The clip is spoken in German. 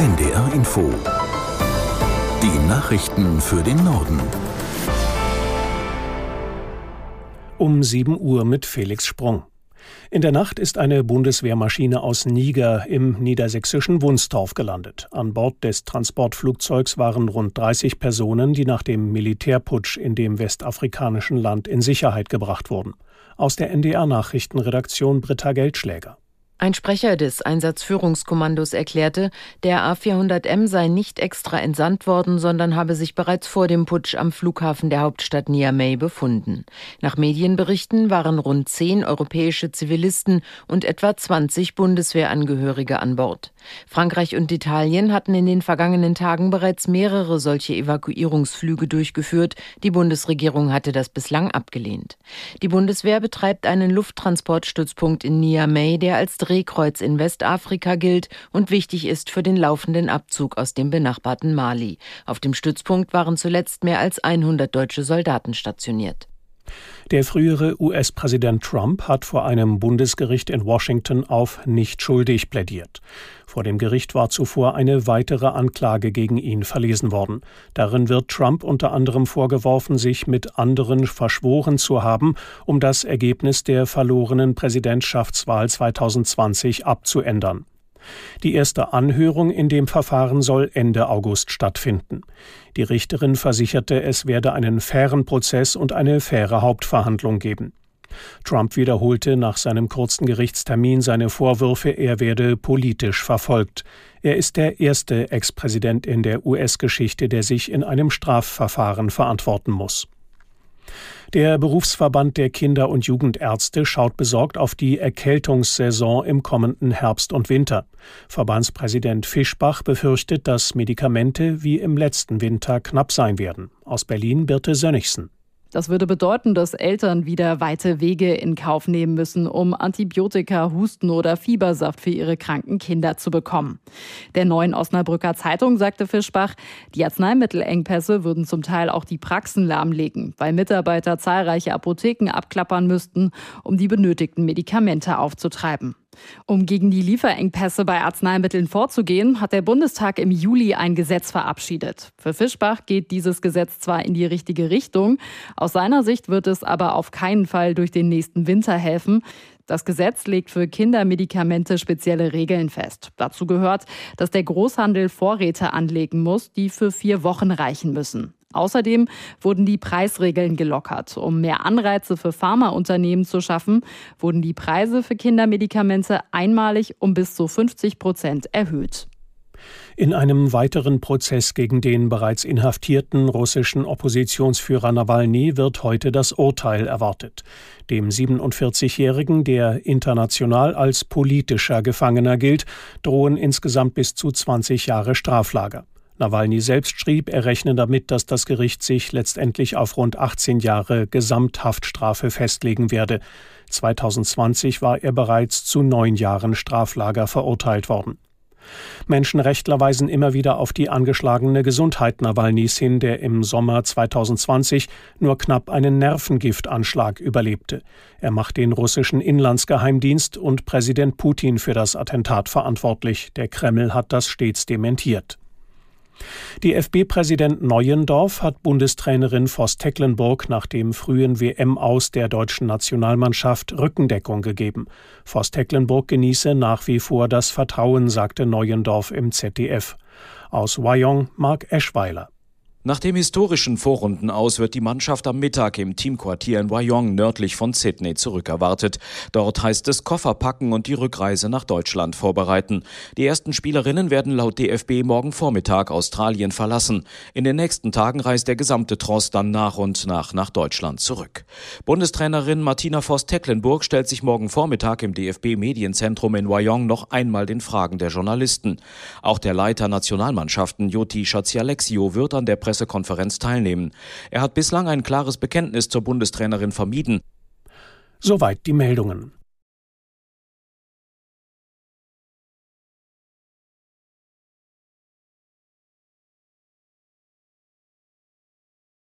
NDR Info. Die Nachrichten für den Norden. Um 7 Uhr mit Felix Sprung. In der Nacht ist eine Bundeswehrmaschine aus Niger im niedersächsischen Wunstorf gelandet. An Bord des Transportflugzeugs waren rund 30 Personen, die nach dem Militärputsch in dem westafrikanischen Land in Sicherheit gebracht wurden. Aus der NDR Nachrichtenredaktion Britta Geldschläger. Ein Sprecher des Einsatzführungskommandos erklärte, der A400M sei nicht extra entsandt worden, sondern habe sich bereits vor dem Putsch am Flughafen der Hauptstadt Niamey befunden. Nach Medienberichten waren rund zehn europäische Zivilisten und etwa 20 Bundeswehrangehörige an Bord. Frankreich und Italien hatten in den vergangenen Tagen bereits mehrere solche Evakuierungsflüge durchgeführt. Die Bundesregierung hatte das bislang abgelehnt. Die Bundeswehr betreibt einen Lufttransportstützpunkt in Niamey, der als Drehkreuz in Westafrika gilt und wichtig ist für den laufenden Abzug aus dem benachbarten Mali. Auf dem Stützpunkt waren zuletzt mehr als 100 deutsche Soldaten stationiert. Der frühere US-Präsident Trump hat vor einem Bundesgericht in Washington auf nicht schuldig plädiert. Vor dem Gericht war zuvor eine weitere Anklage gegen ihn verlesen worden. Darin wird Trump unter anderem vorgeworfen, sich mit anderen verschworen zu haben, um das Ergebnis der verlorenen Präsidentschaftswahl 2020 abzuändern. Die erste Anhörung in dem Verfahren soll Ende August stattfinden. Die Richterin versicherte, es werde einen fairen Prozess und eine faire Hauptverhandlung geben. Trump wiederholte nach seinem kurzen Gerichtstermin seine Vorwürfe, er werde politisch verfolgt. Er ist der erste Ex-Präsident in der US-Geschichte, der sich in einem Strafverfahren verantworten muss. Der Berufsverband der Kinder- und Jugendärzte schaut besorgt auf die Erkältungssaison im kommenden Herbst und Winter. Verbandspräsident Fischbach befürchtet, dass Medikamente wie im letzten Winter knapp sein werden. Aus Berlin Birte Sönnigsen. Das würde bedeuten, dass Eltern wieder weite Wege in Kauf nehmen müssen, um Antibiotika, Husten oder Fiebersaft für ihre kranken Kinder zu bekommen. Der neuen Osnabrücker Zeitung sagte Fischbach, die Arzneimittelengpässe würden zum Teil auch die Praxen lahmlegen, weil Mitarbeiter zahlreiche Apotheken abklappern müssten, um die benötigten Medikamente aufzutreiben. Um gegen die Lieferengpässe bei Arzneimitteln vorzugehen, hat der Bundestag im Juli ein Gesetz verabschiedet. Für Fischbach geht dieses Gesetz zwar in die richtige Richtung, aus seiner Sicht wird es aber auf keinen Fall durch den nächsten Winter helfen. Das Gesetz legt für Kindermedikamente spezielle Regeln fest. Dazu gehört, dass der Großhandel Vorräte anlegen muss, die für vier Wochen reichen müssen. Außerdem wurden die Preisregeln gelockert. Um mehr Anreize für Pharmaunternehmen zu schaffen, wurden die Preise für Kindermedikamente einmalig um bis zu 50 Prozent erhöht. In einem weiteren Prozess gegen den bereits inhaftierten russischen Oppositionsführer Nawalny wird heute das Urteil erwartet. Dem 47-Jährigen, der international als politischer Gefangener gilt, drohen insgesamt bis zu 20 Jahre Straflager. Nawalny selbst schrieb, er rechne damit, dass das Gericht sich letztendlich auf rund 18 Jahre Gesamthaftstrafe festlegen werde. 2020 war er bereits zu neun Jahren Straflager verurteilt worden. Menschenrechtler weisen immer wieder auf die angeschlagene Gesundheit Nawalnys hin, der im Sommer 2020 nur knapp einen Nervengiftanschlag überlebte. Er macht den russischen Inlandsgeheimdienst und Präsident Putin für das Attentat verantwortlich. Der Kreml hat das stets dementiert. Die FB-Präsident Neuendorf hat Bundestrainerin Voss Tecklenburg nach dem frühen WM-Aus der deutschen Nationalmannschaft Rückendeckung gegeben. Voss Tecklenburg genieße nach wie vor das Vertrauen, sagte Neuendorf im ZDF. Aus Wyong Mark Eschweiler. Nach dem historischen Vorrunden aus wird die Mannschaft am Mittag im Teamquartier in Wyong nördlich von Sydney zurückerwartet. Dort heißt es Koffer packen und die Rückreise nach Deutschland vorbereiten. Die ersten Spielerinnen werden laut DFB morgen Vormittag Australien verlassen. In den nächsten Tagen reist der gesamte Tross dann nach und nach nach Deutschland zurück. Bundestrainerin Martina Voss-Tecklenburg stellt sich morgen Vormittag im DFB Medienzentrum in Wyong noch einmal den Fragen der Journalisten. Auch der Leiter Nationalmannschaften Joti Schatzialexio wird an der Pressekonferenz teilnehmen. Er hat bislang ein klares Bekenntnis zur Bundestrainerin vermieden. Soweit die Meldungen.